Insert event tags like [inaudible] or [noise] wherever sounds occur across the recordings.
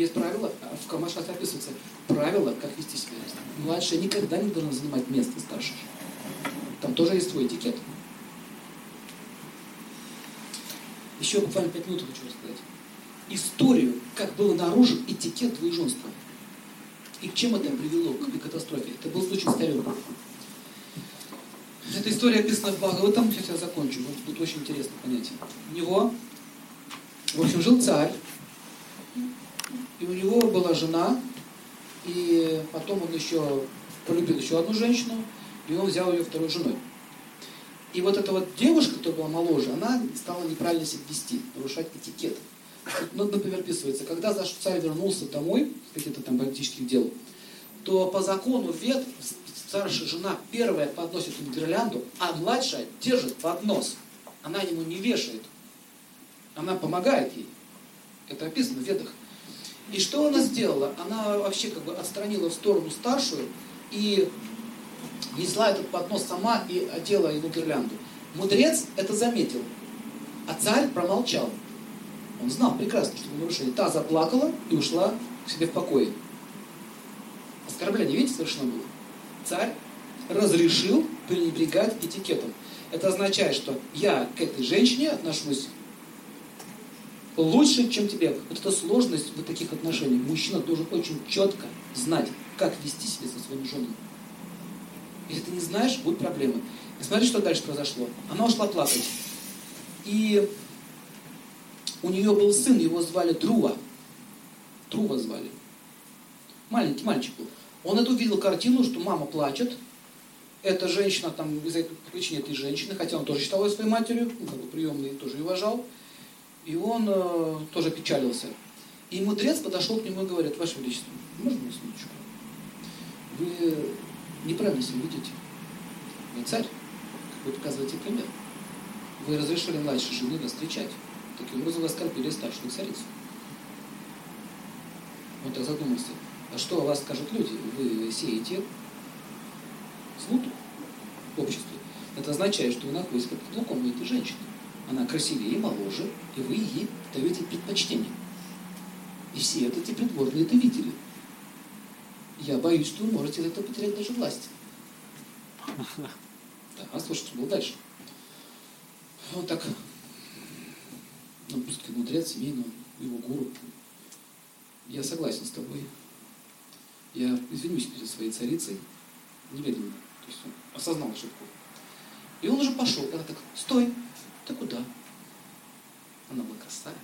Есть правила, а в Камашах описывается правила, как вести себя. Младшая никогда не должна занимать место старших. Там тоже есть свой этикет. Еще буквально пять минут хочу рассказать. Историю, как было наружен этикет двоеженства. И к чем это привело, к катастрофе. Это был случай с. Эта история описана в Бхагаватам, сейчас я закончу, вот тут очень интересно понятие. У него, в общем, жил царь, и у него была жена, и потом он еще полюбил еще одну женщину, и он взял ее второй женой. И вот эта вот девушка, которая была моложе, она стала неправильно себя вести, нарушать этикет. Ну, например, описывается, когда царь вернулся домой с каких-то там политических дел, то по закону вет старшая жена первая подносит ему гирлянду, а младшая держит поднос. Она ему не вешает. Она помогает ей. Это описано в ведах. И что она сделала? Она вообще как бы отстранила в сторону старшую и несла этот поднос сама и одела ему гирлянду. Мудрец это заметил, а царь промолчал. Он знал прекрасно, что это нарушение. Та заплакала и ушла к себе в покое. Оскорбление, видите, совершено было. Царь разрешил пренебрегать этикетом. Это означает, что я к этой женщине отношусь лучше, чем тебе. Вот эта сложность в таких отношениях. Мужчина должен очень четко знать, как вести себя со своим женой. Если ты не знаешь, будут проблемы. И смотри, что дальше произошло. Она ушла плакать. И у нее был сын, его звали Друва. Друва звали. Маленький мальчик был. Он эту видел картину, что мама плачет. Эта женщина, там, из-за причины этой женщины, хотя он тоже считал ее своей матерью, ну, как бы приемный, тоже ее уважал. И он э, тоже печалился. И мудрец подошел к нему и говорит, Ваше Величество, можно мне минуточку? Вы неправильно себя ведете. Вы царь, вы показываете пример. Вы разрешили младшей жены вас встречать. Таким образом вы оскорбили старшую царицу. Он так задумался. А что о вас скажут люди? Вы сеете смуту в обществе. Это означает, что вы находитесь под каблуком этой женщины. Она красивее и моложе, и вы ей даете предпочтение. И все это эти придворные это видели. Я боюсь, что вы можете это потерять даже власть. [laughs] Да, слушай, что было дальше? Вот так, ну, пускай мудрец семейного, его гуру. Я согласен с тобой. Я извинюсь перед своей царицей, немедленно. То есть он осознал ошибку. И он уже пошел. Она так, стой, ты куда? Она была красавица.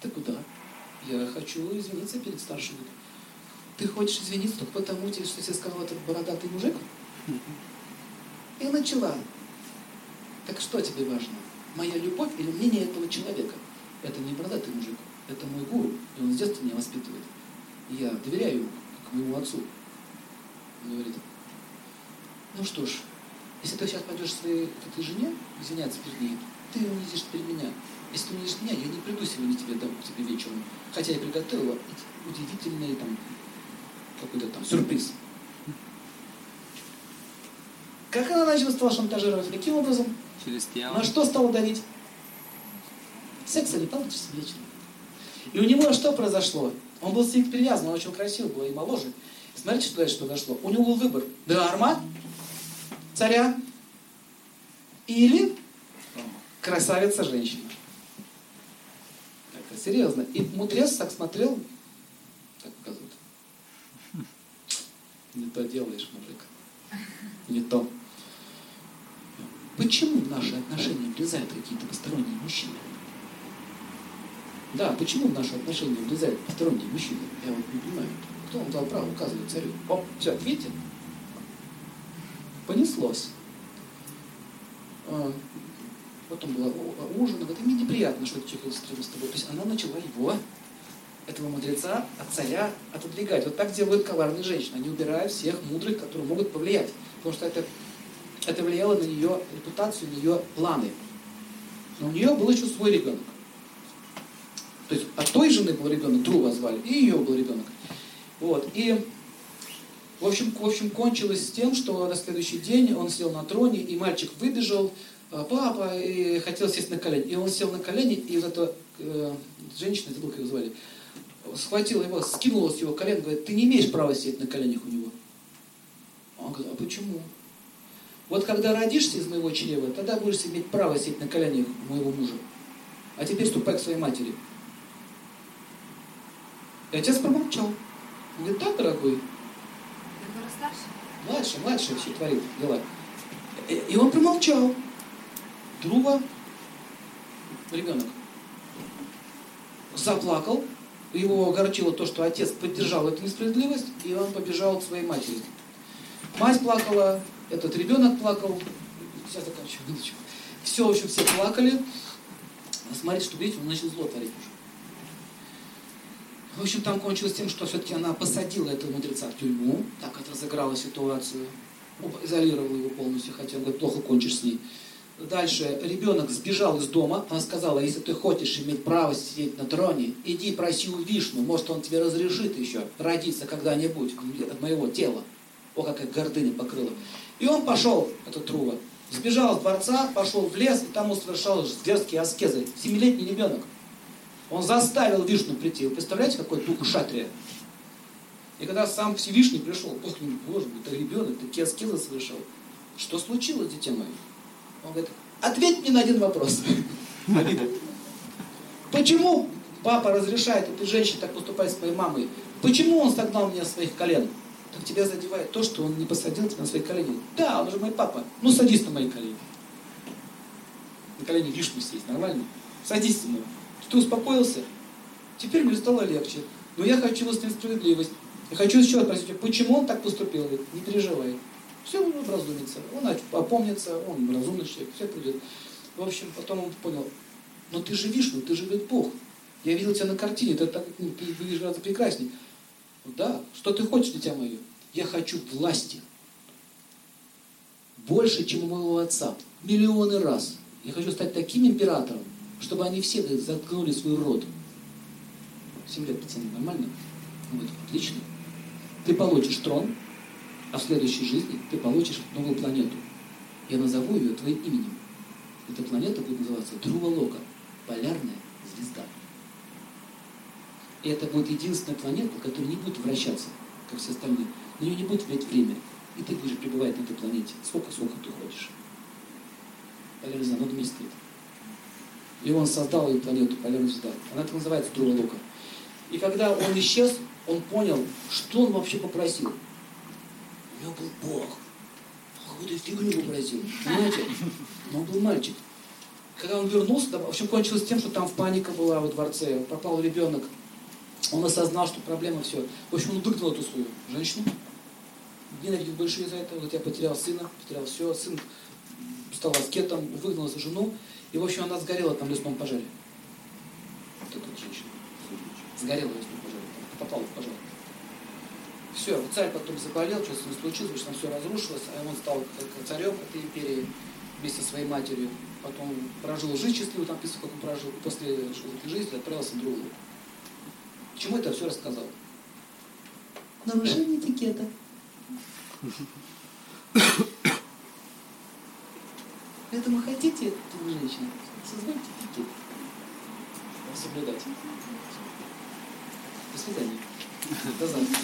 Ты куда? Я хочу извиниться перед старшим. Ты хочешь извиниться только потому, что я сказал этот бородатый мужик? И начала. Так что тебе важно? Моя любовь или мнение этого человека? Это не бородатый мужик, это мой гуру, и он с детства меня воспитывает. Я доверяю ему к моему отцу. Он говорит, ну что ж, если ты сейчас пойдешь своей этой жене извиняться перед ней, ты унизишь перед меня. Если ты унизишь меня, я не приду сегодня тебе, дам тебе вечером. Хотя я приготовила удивительный там какой-то там сюрприз. Как она начала стала шантажировать? Каким образом? Через тело. На что стала давить? Секса не получится вечером. И у него что произошло? Он был сильно привязан, он очень красивый был и моложе. Смотрите, что дальше произошло. У него был выбор. Дарма, царя, или красавица женщина. Это серьезно. И мудрец так смотрел, так показывают. Не то делаешь, мужик. Не то. Почему в наши отношения влезают какие-то посторонние мужчины? Да, почему в наши отношения влезают посторонние мужчины? Я вот не понимаю. Кто вам дал право указывать царю? О, все, видите? Понеслось. А, потом было ужин, вот мне неприятно, что человек встретил с тобой. То есть она начала его, этого мудреца, от царя отодвигать. Вот так делают коварные женщины. Они убирают всех мудрых, которые могут повлиять. Потому что это, это влияло на ее репутацию, на ее планы. Но у нее был еще свой ребенок. То есть от той жены был ребенок, Друга звали, и ее был ребенок. Вот. И, в общем, в общем, кончилось с тем, что на следующий день он сел на троне, и мальчик выбежал, «А, папа, и хотел сесть на колени. И он сел на колени, и вот эта э, женщина, забыл, как ее звали, схватила его, скинула с его колен, говорит, ты не имеешь права сидеть на коленях у него. Он говорит, а почему? Вот когда родишься из моего чрева, тогда будешь иметь право сидеть на коленях у моего мужа. А теперь ступай к своей матери. И отец промолчал. Он говорит, да, дорогой. Младше, младше все творит дела. И он промолчал. Друга, ребенок, заплакал. Его огорчило то, что отец поддержал эту несправедливость, и он побежал к своей матери. Мать плакала, этот ребенок плакал. Сейчас заканчиваю, минуточку. Все, в общем, все плакали. Смотрите, что видите, он начал зло творить уже. В общем, там кончилось тем, что все-таки она посадила этого мудреца в тюрьму, так как разыграла ситуацию, изолировала его полностью, хотя бы плохо кончишь с ней. Дальше ребенок сбежал из дома, она сказала, если ты хочешь иметь право сидеть на троне, иди проси у Вишну, может он тебе разрешит еще родиться когда-нибудь от моего тела. О, какая гордыня покрыла. И он пошел, этот Трува, сбежал из дворца, пошел в лес, и там он совершал дерзкие аскезы. Семилетний ребенок. Он заставил Вишну прийти. Вы представляете, какой дух шатрия? И когда сам Всевышний пришел, Бог к нему, боже мой, это ребенок, такие аскезы совершал. Что случилось, дитя мое? Он говорит, ответь мне на один вопрос. [laughs] Почему папа разрешает этой женщине так поступать с моей мамой? Почему он согнал меня с своих колен? Так тебя задевает то, что он не посадил тебя на свои колени. Да, он же мой папа. Ну садись на мои колени. На колени вишню сесть, нормально? Садись на Ты успокоился? Теперь мне стало легче. Но я хочу восстановить справедливость. Я хочу еще раз спросить, почему он так поступил? Не переживай. Все он образумится, он опомнится, он разумный человек, все придет. В общем, потом он понял, но ты же Вишну, ты же ведь Бог. Я видел тебя на картине, ты, так, ну, выглядишь гораздо прекрасней. Да, что ты хочешь, дитя мое? Я хочу власти. Больше, чем у моего отца. Миллионы раз. Я хочу стать таким императором, чтобы они все заткнули свой рот. Семь лет, пацаны, нормально? Вот, отлично. Ты получишь трон, а в следующей жизни ты получишь новую планету. Я назову ее твоим именем. Эта планета будет называться Трувалока, полярная звезда. И это будет единственная планета, которая не будет вращаться, как все остальные. На нее не будет влиять время. И ты будешь пребывать на этой планете сколько, сколько ты хочешь. Полярная звезда, над месте И он создал эту планету, полярную звезда. Она так называется Трувалока. И когда он исчез, он понял, что он вообще попросил. У него был Бог. Какую-то фигню попросил. Понимаете? Но он был мальчик. Когда он вернулся, в общем, кончилось тем, что там паника была во дворце, пропал ребенок. Он осознал, что проблема все. В общем, он выгнал эту свою женщину. Ненавидел больше из-за этого. Вот я потерял сына, потерял все. Сын стал аскетом, выгнал за жену. И, в общем, она сгорела там в лесном пожаре. Вот эта женщина. Сгорела в лесном пожаре. Попала в пожар. Все, царь потом заболел, что с ним случилось, потому что там все разрушилось, а он стал царем этой империи вместе со своей матерью. Потом прожил жизнь счастливую, там писал, как он прожил. После этой жизни отправился в другую. К чему это все рассказал? Нарушение этикета. Поэтому хотите, вы женщина, создайте этикет. Соблюдать. До свидания. До завтра.